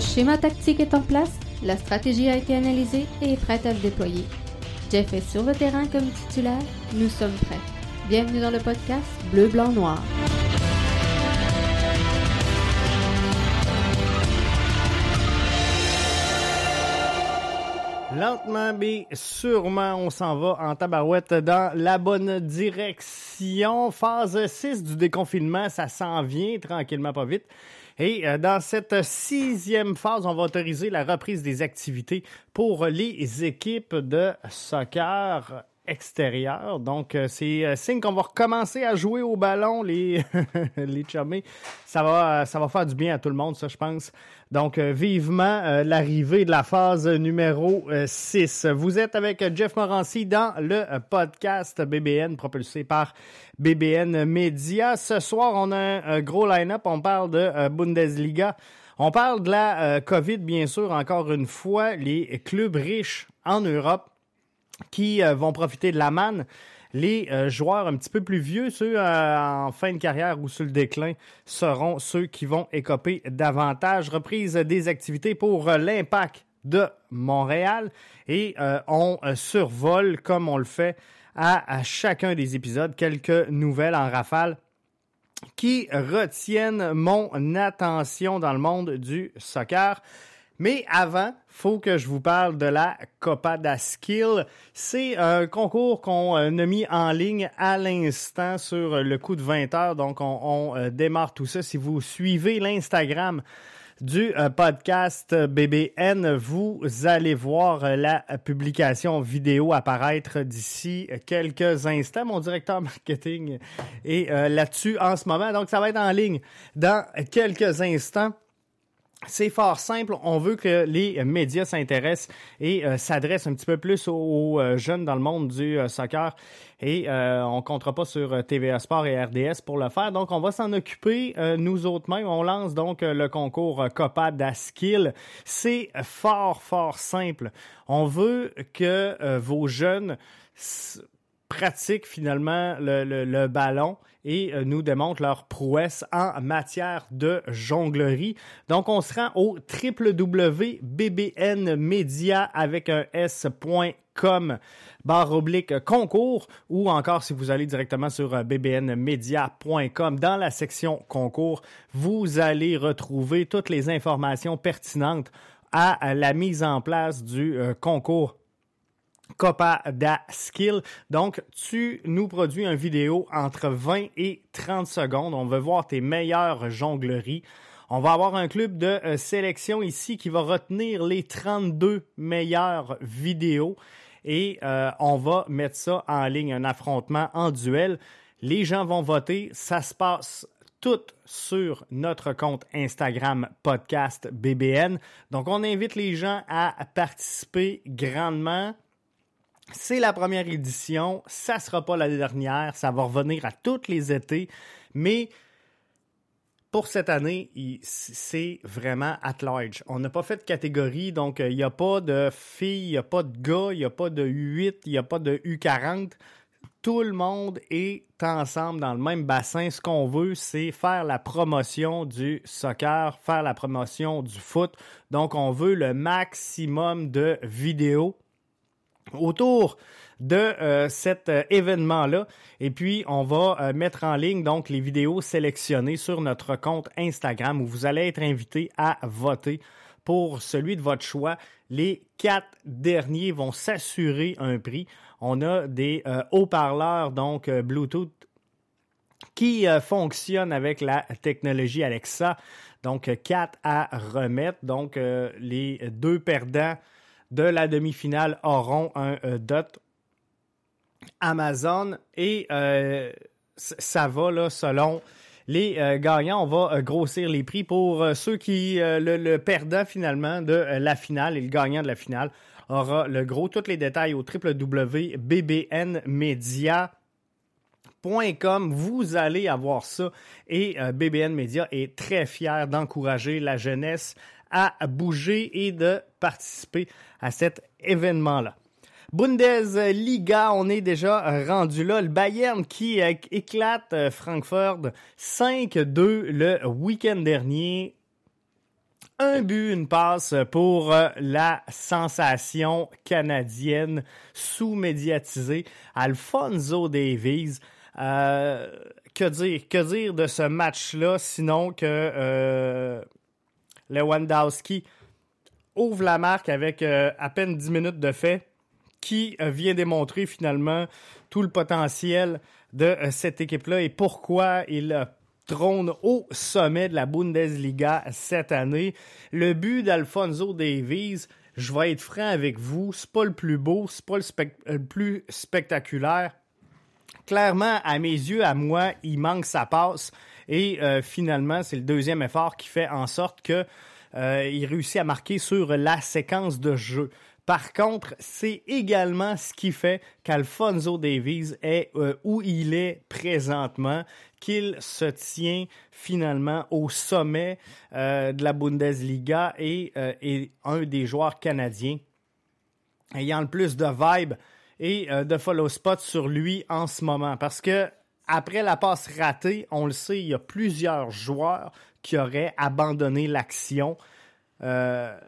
Le schéma tactique est en place, la stratégie a été analysée et est prête à se déployer. Jeff est sur le terrain comme titulaire, nous sommes prêts. Bienvenue dans le podcast Bleu, Blanc, Noir. Lentement mais sûrement, on s'en va en tabarouette dans la bonne direction. Phase 6 du déconfinement, ça s'en vient tranquillement pas vite. Et euh, dans cette sixième phase, on va autoriser la reprise des activités pour les équipes de soccer extérieur. Donc, euh, c'est euh, signe qu'on va recommencer à jouer au ballon, les, les chummés. Ça va, ça va faire du bien à tout le monde, ça, je pense. Donc, vivement l'arrivée de la phase numéro 6. Vous êtes avec Jeff Morancy dans le podcast BBN propulsé par BBN Media. Ce soir, on a un gros line-up. On parle de Bundesliga. On parle de la COVID, bien sûr, encore une fois. Les clubs riches en Europe qui euh, vont profiter de la manne. Les euh, joueurs un petit peu plus vieux, ceux euh, en fin de carrière ou sur le déclin, seront ceux qui vont écoper davantage. Reprise des activités pour l'impact de Montréal et on survole, comme on le fait à, à, chacun des épisodes, quelques nouvelles en rafale qui retiennent mon attention dans le monde du soccer. Mais avant, faut que je vous parle de la Copa da Skill. C'est un concours qu'on euh, a mis en ligne à l'instant sur le coup de 20 heures. Donc, on, euh, démarre tout ça. Si vous suivez l'Instagram du euh, podcast BBN, vous allez voir la publication vidéo apparaître d'ici quelques instants. Mon directeur marketing est là-dessus en ce moment. Donc, ça va être en ligne dans quelques instants. C'est fort simple. On veut que les médias s'intéressent et euh, s'adressent un petit peu plus aux, euh, jeunes dans le monde du euh, soccer. Et on ne comptera pas sur TVA Sport et RDS pour le faire. Donc, on va s'en occuper nous autres mêmes. On lance donc le concours Copa d'Askill. C'est fort, fort simple. On veut que vos jeunes pratiquent finalement le, le ballon et euh, nous démontrent leur prouesse en matière de jonglerie. Donc, on se rend au www.bbnmedia avec un s.com barre oblique concours ou encore si vous allez directement sur euh, bbnmedia.com dans la section concours, vous allez retrouver toutes les informations pertinentes à la mise en place du euh, concours Copa da Skill. Donc, tu nous produis une vidéo entre 20 et 30 secondes. On veut voir tes meilleures jongleries. On va avoir un club de euh, sélection ici qui va retenir les 32 meilleures vidéos et euh, on va mettre ça en ligne, un affrontement en duel. Les gens vont voter. Ça se passe tout sur notre compte Instagram podcast BBN. Donc, on invite les gens à participer grandement. C'est la première édition, ça sera pas la dernière, ça va revenir à tous les étés, mais pour cette année, c'est vraiment at large. On n'a pas fait de catégorie, donc euh, il n'y a pas de filles, il n'y a pas de gars, il n'y a pas de U8, il n'y a pas de U40. Tout le monde est ensemble dans le même bassin. Ce qu'on veut, c'est faire la promotion du soccer, faire la promotion du foot. Donc, on veut le maximum de vidéos autour de euh, cet euh, événement-là. Et puis, on va euh, mettre en ligne donc les vidéos sélectionnées sur notre compte Instagram où vous allez être invité à voter pour celui de votre choix. Les quatre derniers vont s'assurer un prix. On a des haut-parleurs, donc Bluetooth, qui fonctionnent avec la technologie Alexa. Donc, quatre à remettre. Donc, les deux perdants de la demi-finale auront un euh, dot Amazon et euh, ça va là selon les euh, gagnants. On va grossir les prix pour ceux qui le, perdant finalement de la finale et le gagnant de la finale aura le gros. Tous les détails au www.bbnmedia.com. Vous allez avoir ça et BBN Media est très fier d'encourager la jeunesse à bouger et de participer à cet événement-là. Bundesliga, on est déjà rendu là. Le Bayern qui éclate euh, Francfort 5-2 le week-end dernier un but, une passe pour euh, la sensation canadienne sous-médiatisée, Alfonso Davies. Euh, que dire, que dire de ce match-là, sinon que Lewandowski ouvre la marque avec euh, à peine 10 minutes de fait, qui vient démontrer finalement tout le potentiel de cette équipe-là et pourquoi il trône au sommet de la Bundesliga cette année. Le but d'Alfonso Davies, je vais être franc avec vous, c'est pas le plus beau, c'est pas le, plus spectaculaire. Clairement, à mes yeux, à moi, il manque sa passe. Et euh, finalement, c'est le deuxième effort qui fait en sorte qu'il euh, réussit à marquer sur la séquence de jeu. Par contre, c'est également ce qui fait qu'Alfonso Davies est euh, où il est présentement, qu'il se tient finalement au sommet de la Bundesliga et est un des joueurs canadiens ayant le plus de vibe et de follow spot sur lui en ce moment. Parce que après la passe ratée, on le sait, il y a plusieurs joueurs qui auraient abandonné l'action. Euh,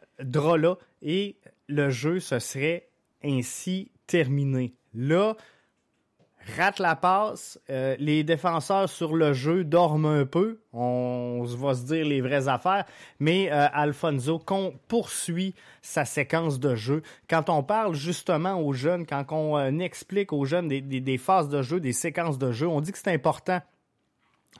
et le jeu se serait ainsi terminé. Là, rate la passe, euh, les défenseurs sur le jeu dorment un peu, on va se dire les vraies affaires, mais euh, Alfonso poursuit sa séquence de jeu. Quand on parle justement aux jeunes, quand on euh, explique aux jeunes des, phases de jeu, des séquences de jeu, on dit que c'est important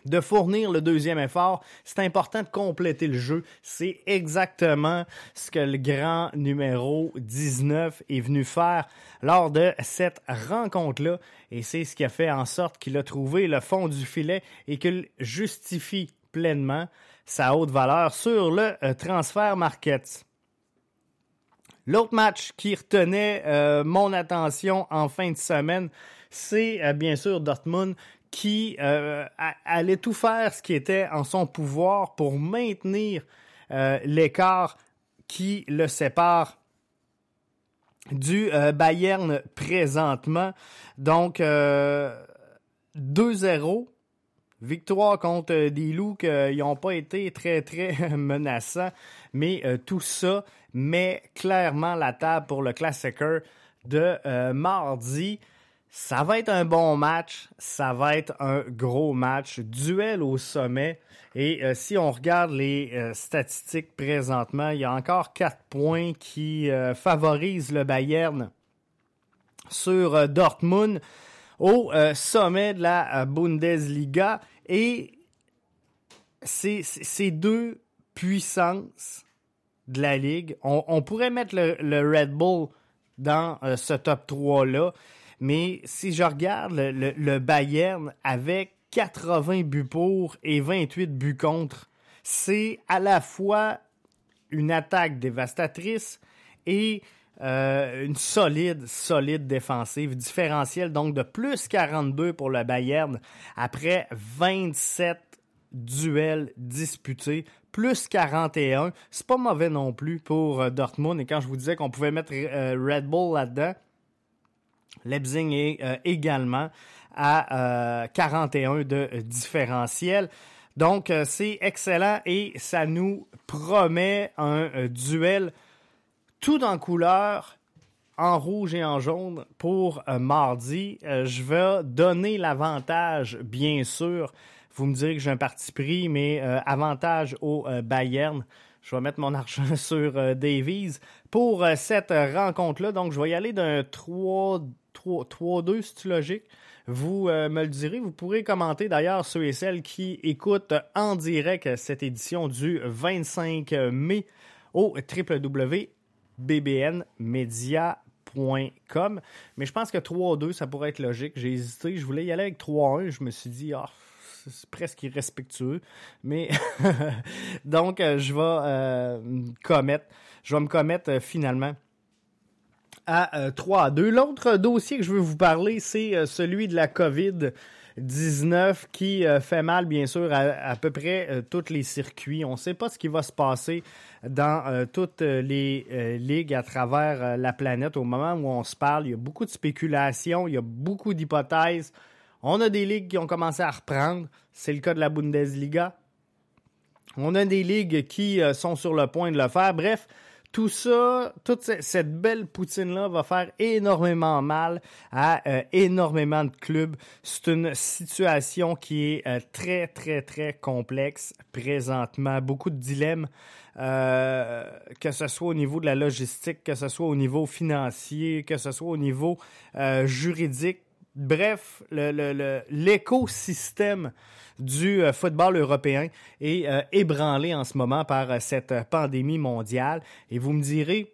de fournir le deuxième effort. C'est important de compléter le jeu. C'est exactement ce que le grand numéro 19 est venu faire lors de cette rencontre-là. Et c'est ce qui a fait en sorte qu'il a trouvé le fond du filet et qu'il justifie pleinement sa haute valeur sur le euh, transfert market. L'autre match qui retenait euh, mon attention en fin de semaine, c'est euh, bien sûr Dortmund qui euh, allait tout faire ce qui était en son pouvoir pour maintenir euh, l'écart qui le sépare du euh, Bayern présentement. Donc, 2-0. Victoire contre des loups qui n'ont pas été très, très menaçants. Mais tout ça met clairement la table pour le Classicer de mardi. Ça va être un bon match, ça va être un gros match, duel au sommet. Et euh, si on regarde les euh, statistiques présentement, il y a encore quatre points qui euh, favorisent le Bayern sur Dortmund au sommet de la Bundesliga. Et ces deux puissances de la Ligue. On, pourrait mettre le, le, Red Bull dans ce top 3-là. Mais si je regarde le, Bayern avec 80 buts pour et 28 buts contre, c'est à la fois une attaque dévastatrice et euh, une solide, solide défensive, différentielle donc de plus 42 pour le Bayern après 27 duels disputés, plus 41. C'est pas mauvais non plus pour euh, Dortmund. Et quand je vous disais qu'on pouvait mettre euh, Red Bull là-dedans, Leipzig est euh, également à 41 euh, de différentiel. Donc, euh, c'est excellent et ça nous promet un duel tout en couleur, en rouge et en jaune pour mardi. je vais donner l'avantage, bien sûr. Vous me direz que j'ai un parti pris, mais avantage au Bayern. Je vais mettre mon argent sur Davies pour cette rencontre-là. Donc, je vais y aller d'un 3 3-2, c'est logique. Vous euh, me le direz. Vous pourrez commenter d'ailleurs ceux et celles qui écoutent en direct cette édition du 25 mai au www.bbnmedia.com. Mais je pense que 3-2, ça pourrait être logique. J'ai hésité. Je voulais y aller avec 3-1. Je me suis dit, ah, c'est presque irrespectueux. Mais donc, euh, je vais euh, commettre. Je vais me commettre finalement à 3 euh, à 2. L'autre dossier que je veux vous parler, c'est euh, celui de la COVID. 19 qui euh, fait mal, bien sûr, à, peu près tous les circuits. On ne sait pas ce qui va se passer dans toutes les ligues à travers la planète au moment où on se parle. Il y a beaucoup de spéculations, il y a beaucoup d'hypothèses. On a des ligues qui ont commencé à reprendre. C'est le cas de la Bundesliga. On a des ligues qui sont sur le point de le faire. Bref, tout ça, toute cette belle poutine-là va faire énormément mal à euh, énormément de clubs. C'est une situation qui est euh, très, très, très complexe présentement. Beaucoup de dilemmes, euh, que ce soit au niveau de la logistique, que ce soit au niveau financier, que ce soit au niveau juridique. Bref, l'écosystème du euh, football européen est euh, ébranlé en ce moment par euh, cette pandémie mondiale. Et vous me direz,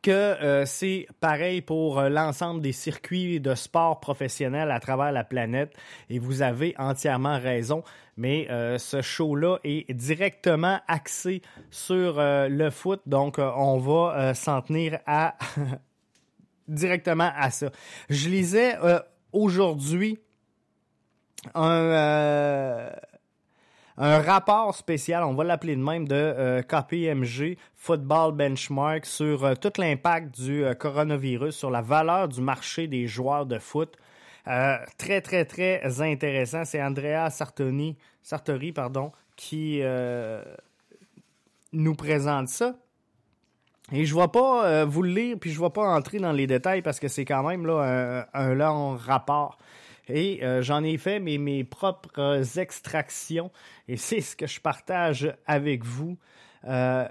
que c'est pareil pour l'ensemble des circuits de sport professionnels à travers la planète. Et vous avez entièrement raison, mais ce show-là est directement axé sur le foot, donc on va s'en tenir à directement à ça. Je lisais aujourd'hui un, euh, un rapport spécial, on va l'appeler de même, de euh, KPMG, Football Benchmark, sur euh, tout l'impact du coronavirus sur la valeur du marché des joueurs de foot. très, très, très intéressant. C'est Andrea Sartori pardon, qui nous présente ça. Et je vais pas vous le lire, puis je vais pas entrer dans les détails parce que c'est quand même là, un long rapport. Et euh, j'en ai fait mes, mes propres extractions et c'est ce que je partage avec vous. Euh,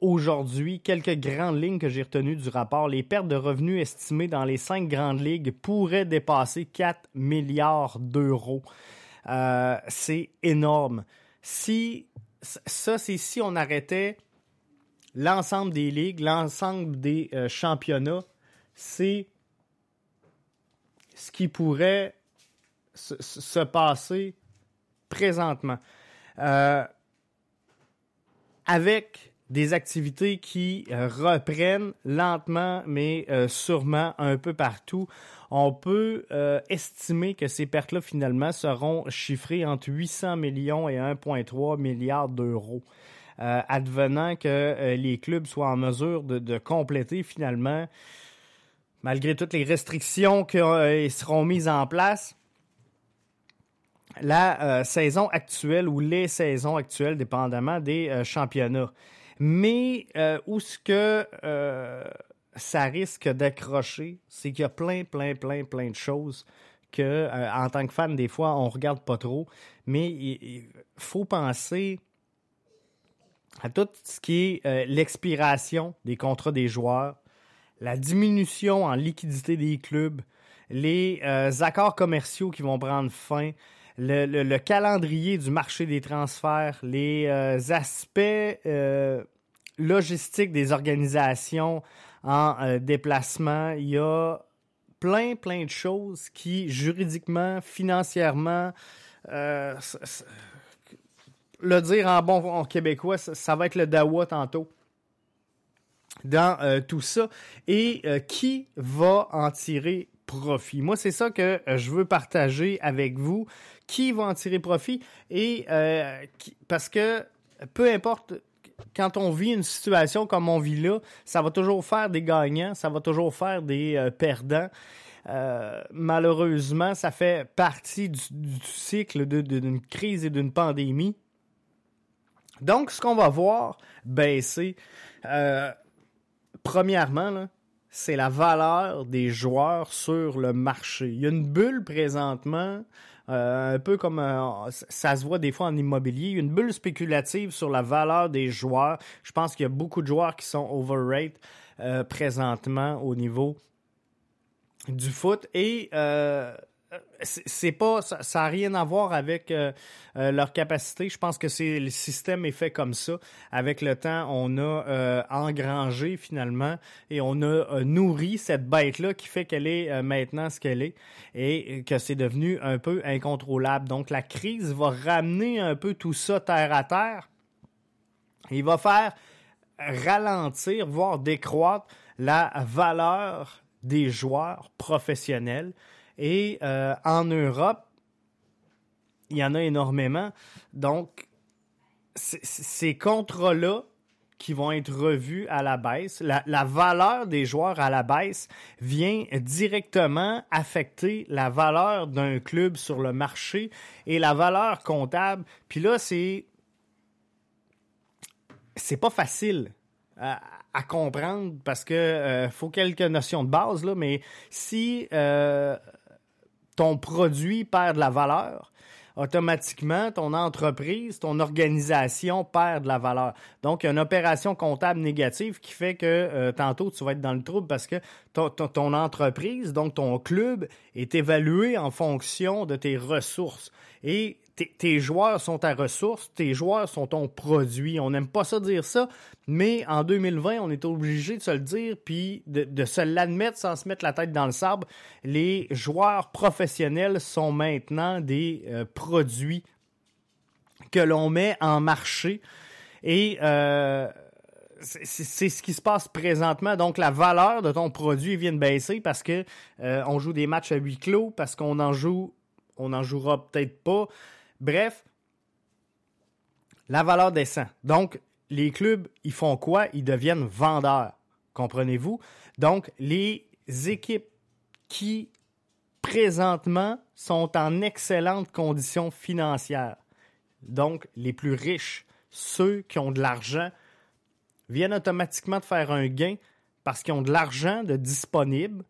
aujourd'hui, quelques grandes lignes que j'ai retenues du rapport. Les pertes de revenus estimées dans les cinq grandes ligues pourraient dépasser 4 milliards d'euros. Euh, c'est énorme. Si ça, c'est si on arrêtait l'ensemble des ligues, l'ensemble des championnats, c'est ce qui pourrait se, passer présentement. Euh, avec des activités qui euh, reprennent lentement, mais euh, sûrement un peu partout. On peut estimer que ces pertes-là, finalement, seront chiffrées entre 800 millions et 1,3 milliards d'euros. Advenant que les clubs soient en mesure de, compléter finalement, malgré toutes les restrictions qui seront mises en place, la euh, saison actuelle ou les saisons actuelles, dépendamment des euh, championnats. Mais euh, où ce que ça risque d'accrocher, c'est qu'il y a plein, plein, plein, plein de choses que, en tant que fan, des fois, on regarde pas trop. Mais il, faut penser à tout ce qui est l'expiration des contrats des joueurs, la diminution en liquidité des clubs, les accords commerciaux qui vont prendre fin, le, calendrier du marché des transferts, les euh, aspects euh, logistiques des organisations en euh, déplacement. Il y a plein, plein de choses qui, juridiquement, financièrement, le dire en bon québécois, ça, va être le dawa tantôt dans tout ça. Et qui va en tirer profit? Moi, c'est ça que je veux partager avec vous qui va en tirer profit? Et euh, parce que peu importe quand on vit une situation comme on vit là, ça va toujours faire des gagnants, ça va toujours faire des euh, perdants. Euh, malheureusement, ça fait partie du, cycle d'une crise et d'une pandémie. Donc, ce qu'on va voir baisser, premièrement, c'est la valeur des joueurs sur le marché. Il y a une bulle présentement euh, un peu comme euh, ça se voit des fois en immobilier, une bulle spéculative sur la valeur des joueurs. Je pense qu'il y a beaucoup de joueurs qui sont overrated euh, présentement au niveau du foot et c'est pas ça n'a rien à voir avec euh, euh, leur capacité. Je pense que c'est le système est fait comme ça. Avec le temps, on a euh, engrangé finalement et on a nourri cette bête là qui fait qu'elle est maintenant ce qu'elle est et que c'est devenu un peu incontrôlable. Donc la crise va ramener un peu tout ça terre à terre. Il va faire ralentir, voire décroître la valeur des joueurs professionnels et euh, en Europe, il y en a énormément. Donc, ces contrats-là qui vont être revus à la baisse, la, valeur des joueurs à la baisse vient directement affecter la valeur d'un club sur le marché et la valeur comptable. Puis là, c'est c'est pas facile à, comprendre parce que euh, faut quelques notions de base, là, mais si euh, ton produit perd de la valeur, automatiquement, ton entreprise, ton organisation perd de la valeur. Donc, il y a une opération comptable négative qui fait que euh, tantôt, tu vas être dans le trouble parce que ton, entreprise, donc ton club, est évalué en fonction de tes ressources. Et tes joueurs sont ta ressource, tes joueurs sont ton produit. On n'aime pas ça dire ça, mais en 2020, on est obligé de se le dire puis de, se l'admettre sans se mettre la tête dans le sable. Les joueurs professionnels sont maintenant des euh, produits que l'on met en marché et euh, c'est ce qui se passe présentement. Donc, la valeur de ton produit vient de baisser parce que euh, on joue des matchs à huis clos, parce qu'on en joue, on en jouera peut-être pas. Bref, la valeur descend. Donc, les clubs, ils font quoi? Ils deviennent vendeurs. Comprenez-vous? Donc, les équipes qui, présentement, sont en excellentes conditions financières, donc les plus riches, ceux qui ont de l'argent, viennent automatiquement de faire un gain parce qu'ils ont de l'argent disponible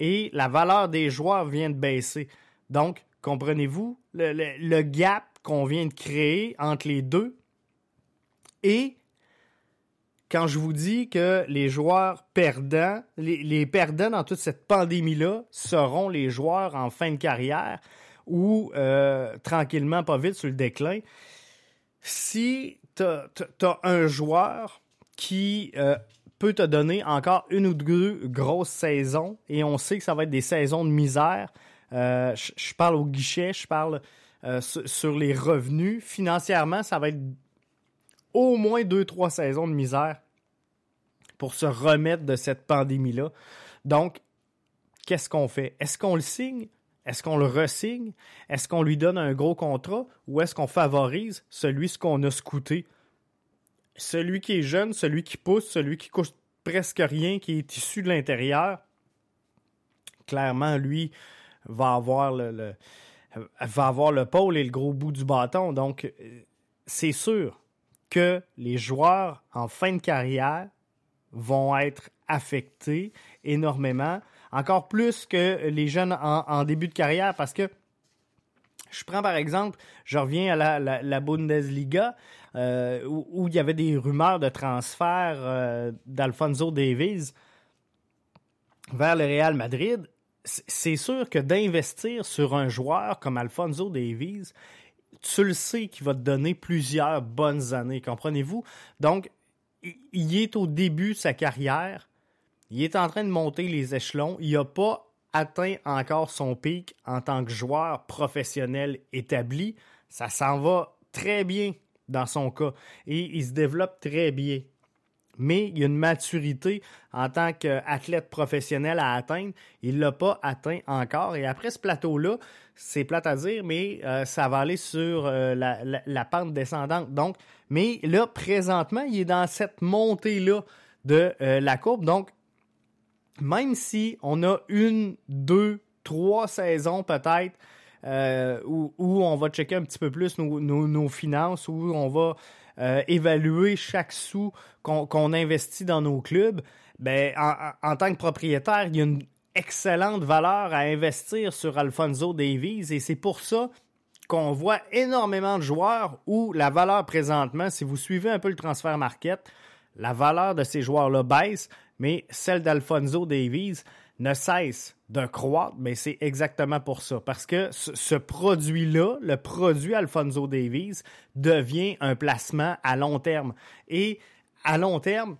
et la valeur des joueurs vient de baisser. Donc, Comprenez-vous le, gap qu'on vient de créer entre les deux? Et quand je vous dis que les joueurs perdants, les, perdants dans toute cette pandémie-là seront les joueurs en fin de carrière ou euh, tranquillement, pas vite, sur le déclin, si tu as, un joueur qui euh, peut te donner encore une ou deux grosses saisons, et on sait que ça va être des saisons de misère, euh, je, parle au guichet, je parle euh, sur, les revenus. Financièrement, ça va être au moins deux, trois saisons de misère pour se remettre de cette pandémie-là. Donc, qu'est-ce qu'on fait? Est-ce qu'on le signe? Est-ce qu'on le resigne? Est-ce qu'on lui donne un gros contrat? Ou est-ce qu'on favorise celui ce qu'on a scouté? Celui qui est jeune, celui qui pousse, celui qui coûte presque rien, qui est issu de l'intérieur. Clairement, lui, va avoir le, pôle et le gros bout du bâton. Donc, c'est sûr que les joueurs en fin de carrière vont être affectés énormément, encore plus que les jeunes en, début de carrière, parce que je prends par exemple, je reviens à la, Bundesliga, euh, où, il y avait des rumeurs de transfert euh, d'Alfonso Davies vers le Real Madrid c'est sûr que d'investir sur un joueur comme Alfonso Davies, tu le sais qu'il va te donner plusieurs bonnes années, comprenez-vous? Donc, il est au début de sa carrière, il est en train de monter les échelons, il n'a pas atteint encore son pic en tant que joueur professionnel établi, ça s'en va très bien dans son cas et il se développe très bien mais il y a une maturité en tant qu'athlète professionnel à atteindre. Il ne l'a pas atteint encore. Et après ce plateau-là, c'est plate à dire, mais euh, ça va aller sur euh, la, pente descendante. Donc, mais là, présentement, il est dans cette montée-là de euh, la courbe. Donc, même si on a une, deux, trois saisons peut-être où, on va checker un petit peu plus nos finances, où on va euh, évaluer chaque sou qu'on investit dans nos clubs, ben, en, tant que propriétaire, il y a une excellente valeur à investir sur Alfonso Davies et c'est pour ça qu'on voit énormément de joueurs où la valeur présentement, si vous suivez un peu le transfert market, la valeur de ces joueurs-là baisse, mais celle d'Alfonso Davies ne cesse de croître, mais c'est exactement pour ça. Parce que ce, produit-là, le produit Alfonso Davies, devient un placement à long terme. Et à long terme,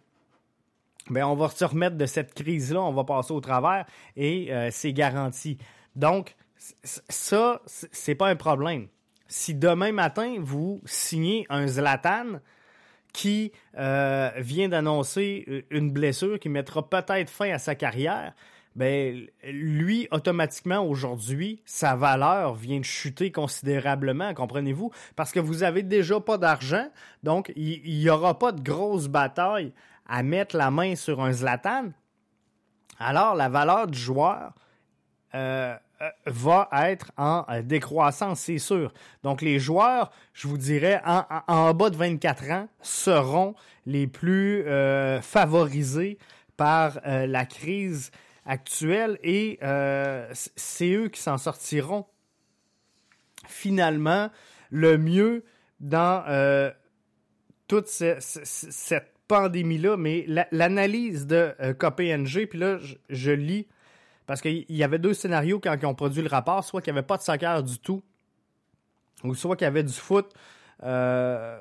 ben, on va se remettre de cette crise-là, on va passer au travers et euh, c'est garanti. Donc, ça, c'est pas un problème. Si demain matin, vous signez un Zlatan qui euh, vient d'annoncer une blessure qui mettra peut-être fin à sa carrière, ben lui automatiquement aujourd'hui sa valeur vient de chuter considérablement, comprenez-vous? Parce que vous avez déjà pas d'argent, donc il n'y aura pas de grosse bataille à mettre la main sur un Zlatan. Alors la valeur du joueur euh, va être en décroissance, c'est sûr. Donc les joueurs, je vous dirais, en, bas de 24 ans seront les plus favorisés par la crise actuelle et c'est eux qui s'en sortiront finalement le mieux dans toute cette pandémie-là, mais l'analyse de euh, KPNG, puis là, je, lis, parce qu'il y avait deux scénarios quand ils ont produit le rapport, soit qu'il n'y avait pas de soccer du tout, ou soit qu'il y avait du foot euh,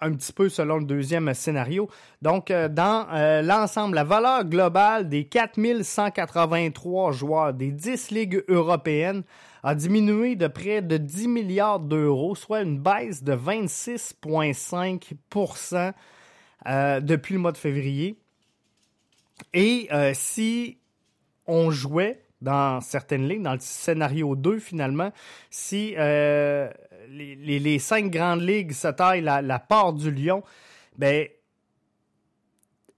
un petit peu selon le deuxième scénario. Donc, euh, dans l'ensemble, la valeur globale des 4183 joueurs des 10 ligues européennes a diminué de près de 10 milliards d'euros, soit une baisse de 26,5% euh, depuis le mois de février. Et euh, si on jouait dans certaines lignes, dans le scénario 2 finalement, si euh, les, cinq grandes ligues se taillent la, part du lion, ben,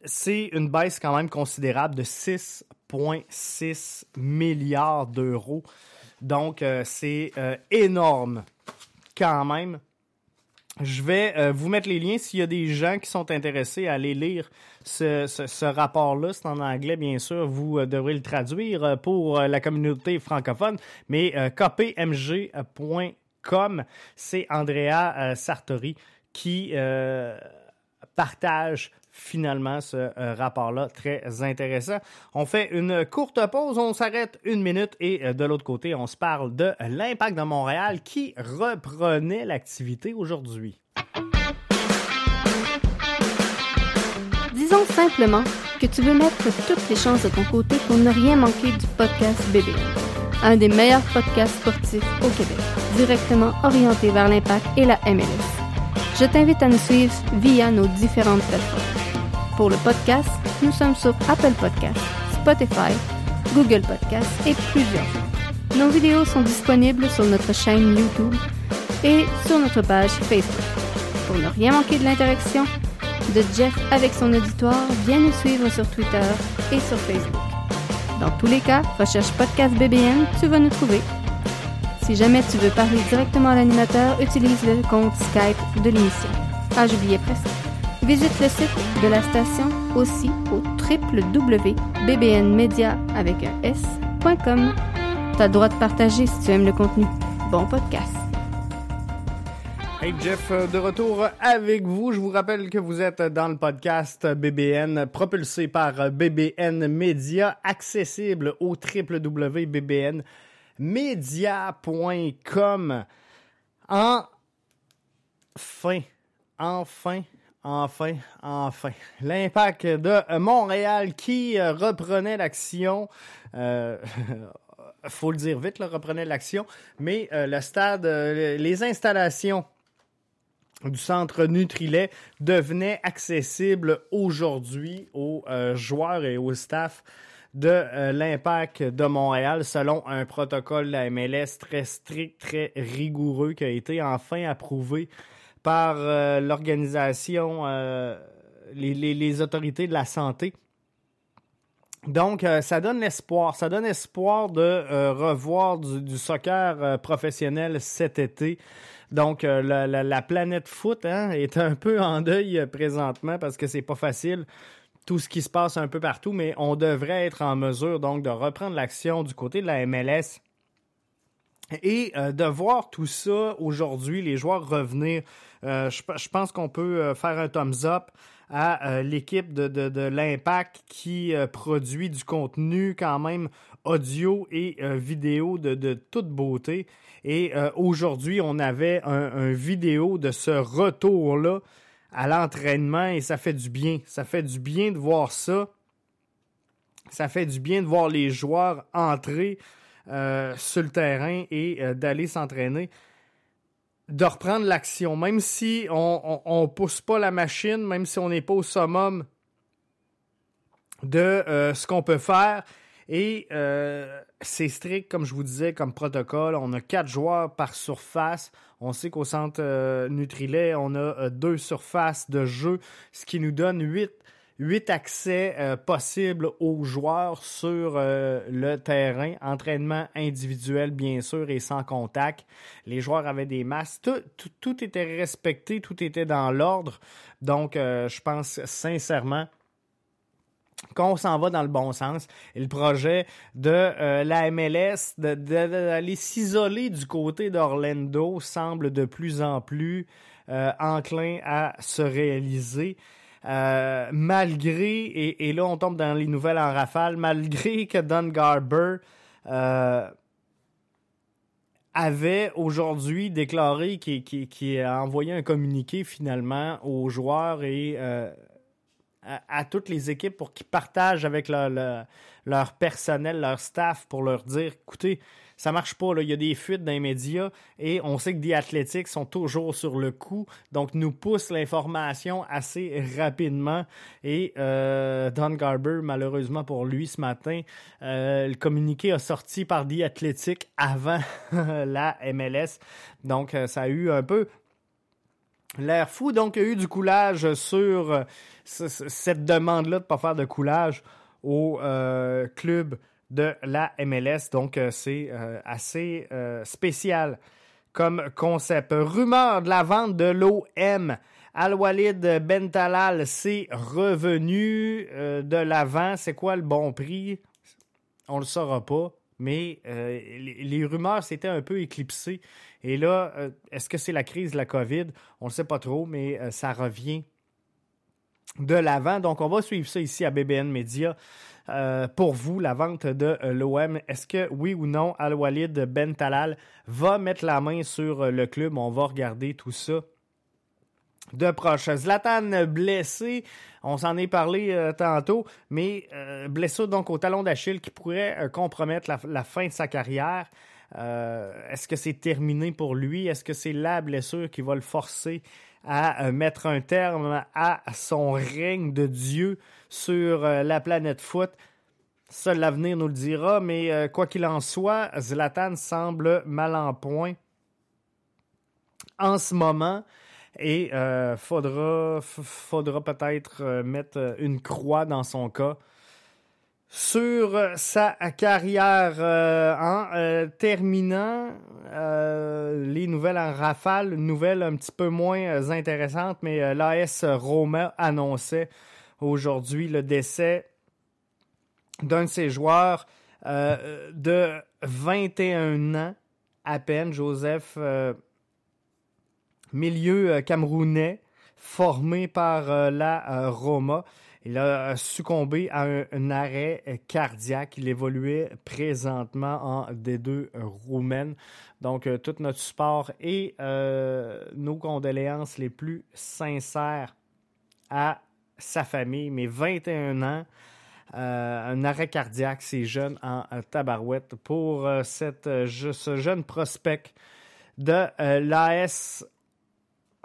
c'est une baisse quand même considérable de 6,6 milliards d'euros. Donc, c'est énorme quand même. Je vais euh, vous mettre les liens s'il y a des gens qui sont intéressés à aller lire ce, rapport-là. C'est en anglais, bien sûr. Vous euh, devrez le traduire euh, pour la communauté francophone. Mais kpmg.com, c'est Andrea Sartori qui partage finalement ce euh, rapport-là très intéressant. On fait une courte pause, on s'arrête une minute et euh, de l'autre côté, on se parle de l'impact de Montréal qui reprenait l'activité aujourd'hui. Disons simplement que tu veux mettre toutes les chances de ton côté pour ne rien manquer du podcast BBN, un des meilleurs podcasts sportifs au Québec, directement orienté vers l'impact et la MLS. Je t'invite à nous suivre via nos différentes plateformes. Pour le podcast, nous sommes sur Apple Podcasts, Spotify, Google Podcasts et plusieurs. Nos vidéos sont disponibles sur notre chaîne YouTube et sur notre page Facebook. Pour ne rien manquer de l'interaction de Jeff avec son auditoire, viens nous suivre sur Twitter et sur Facebook. Dans tous les cas, recherche Podcast BBN, tu vas nous trouver. Si jamais tu veux parler directement à l'animateur, utilise le compte Skype de l'émission. Ah, j'oubliais presque. Visite le site de la station aussi au www.bbnmedia avec un s.com. Droit de partager si tu aimes le contenu. Bon podcast. Hey Jeff, euh, de retour avec vous. Je vous rappelle que vous êtes dans le podcast BBN propulsé par BBN Media, accessible au www.bbnmedia.com. Enfin, enfin, Enfin, enfin. L'impact de Montréal qui euh, reprenait l'action. Euh, faut le dire vite, reprenait l'action. Mais euh, le stade, euh, les installations du centre Nutrilet devenaient accessibles aujourd'hui aux joueurs et au staff de l'impact de Montréal selon un protocole de la MLS très strict, très rigoureux qui a été enfin approuvé par euh, l'organisation, euh, les, autorités de la santé. Donc, euh, ça donne l'espoir. Ça donne espoir de revoir du, soccer professionnel cet été. Donc, la, planète foot hein, est un peu en deuil présentement parce que c'est pas facile tout ce qui se passe un peu partout, mais on devrait être en mesure donc de reprendre l'action du côté de la MLS et de voir tout ça aujourd'hui, les joueurs revenir euh, je, pense qu'on peut euh, faire un thumbs up à euh, l'équipe de, l'Impact qui produit du contenu quand même audio et vidéo de, toute beauté. Et aujourd'hui, on avait un, vidéo de ce retour-là à l'entraînement et ça fait du bien. Ça fait du bien de voir ça. Ça fait du bien de voir les joueurs entrer sur le terrain et d'aller s'entraîner de reprendre l'action, même si on ne pousse pas la machine, même si on n'est pas au summum de euh, ce qu'on peut faire. Et euh, c'est strict, comme je vous disais, comme protocole. On a quatre joueurs par surface. On sait qu'au centre euh, on a deux surfaces de jeu, ce qui nous donne huit, huit accès euh, possibles aux joueurs sur euh, le terrain. Entraînement individuel, bien sûr, et sans contact. Les joueurs avaient des masques. Tout, était respecté, tout était dans l'ordre. Donc, euh, je pense sincèrement qu'on s'en va dans le bon sens. Et le projet de la MLS d'aller s'isoler du côté d'Orlando semble de plus en plus enclin à se réaliser. Euh, malgré, et, là on tombe dans les nouvelles en rafale, malgré que Don Garber euh, avait aujourd'hui déclaré qu'il a envoyé un communiqué finalement aux joueurs et à, toutes les équipes pour qu'ils partagent avec leur personnel, leur staff, pour leur dire, écoutez, ça marche pas. Là. Il y a des fuites dans les médias et on sait que des Athletics sont toujours sur le coup, donc nous poussent l'information assez rapidement. Et euh, Don Garber, malheureusement pour lui ce matin, euh, le communiqué a sorti par The Athletic avant la MLS. Donc euh, ça a eu un peu l'air fou. Donc il y a eu du coulage sur cette demande-là de ne pas faire de coulage au club de la MLS. Donc, euh, c'est euh, assez euh, spécial comme concept. Rumeur de la vente de l'OM. Al-Walid Bentalal, c'est revenu de l'avant. C'est quoi le bon prix? On le saura pas. Mais les, rumeurs s'étaient un peu éclipsées. Et là, est-ce que c'est la crise de la COVID? On ne sait pas trop, mais ça revient de l'avant. Donc, on va suivre ça ici à BBN Media. Euh, pour vous, la vente de euh, l'OM. Est-ce que oui ou non, Al-Walid Ben Talal va mettre la main sur euh, le club? On va regarder tout ça de proche. Zlatan blessé, on s'en est parlé tantôt, mais blessé donc au talon d'Achille qui pourrait compromettre la, fin de sa carrière. Est-ce que c'est terminé pour lui? Est-ce que c'est la blessure qui va le forcer à mettre un terme à son règne de Dieu sur euh, la planète foot? Seul l'avenir nous le dira, mais euh, quoi qu'il en soit, Zlatan semble mal en point en ce moment. Et euh, faudra, peut-être mettre une croix dans son cas sur sa carrière en terminant les nouvelles en rafale, nouvelles un petit peu moins intéressantes, mais l'AS Roma annonçait aujourd'hui le décès d'un de ses joueurs euh, de 21 ans à peine, Joseph, euh, milieu euh, camerounais, formé par la Roma. Il a succombé à un, arrêt cardiaque. Il évoluait présentement en D2 roumaine. Donc, tout notre support et nos condoléances les plus sincères à sa famille, mais 21 ans. Euh, un arrêt cardiaque, c'est jeune en tabarouette pour euh, cette, euh, ce jeune prospect de l'AS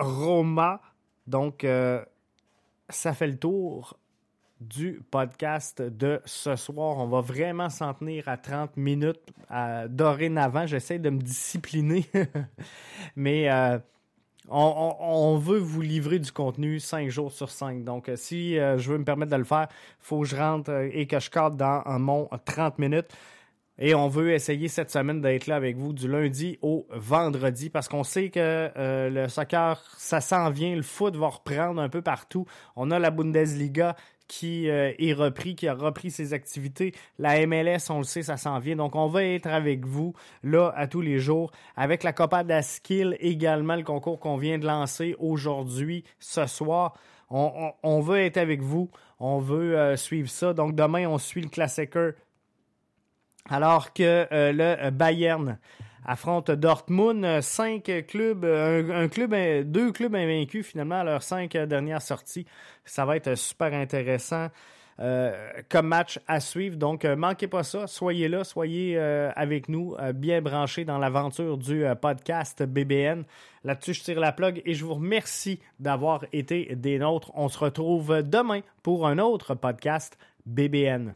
Roma. Donc, ça fait le tour du podcast de ce soir. On va vraiment s'en tenir à 30 minutes dorénavant. J'essaie de me discipliner, mais on, veut vous livrer du contenu 5 jours sur 5. Donc, euh, si euh, je veux me permettre de le faire, il faut que je rentre euh, et que je cadre dans mon 30 minutes. Et on veut essayer cette semaine d'être là avec vous du lundi au vendredi parce qu'on sait que le soccer, ça s'en vient, le foot va reprendre un peu partout. On a la Bundesliga qui euh, est repris, qui a repris ses activités. La MLS, on le sait, ça s'en vient. Donc, on va être avec vous là à tous les jours. Avec la Copa d'Askill également, le concours qu'on vient de lancer aujourd'hui, ce soir. On, veut être avec vous. On veut euh, suivre ça. Donc, demain, on suit le Classicer. Alors que euh, le Bayern affronte Dortmund, cinq clubs, club, deux clubs invaincus finalement à leurs cinq dernières sorties. Ça va être super intéressant. Euh, comme match à suivre. Donc, euh, manquez pas ça. Soyez là, soyez euh, avec nous, bien branchés dans l'aventure du podcast BBN. Là-dessus, je tire la plug et je vous remercie d'avoir été des nôtres. On se retrouve demain pour un autre podcast BBN.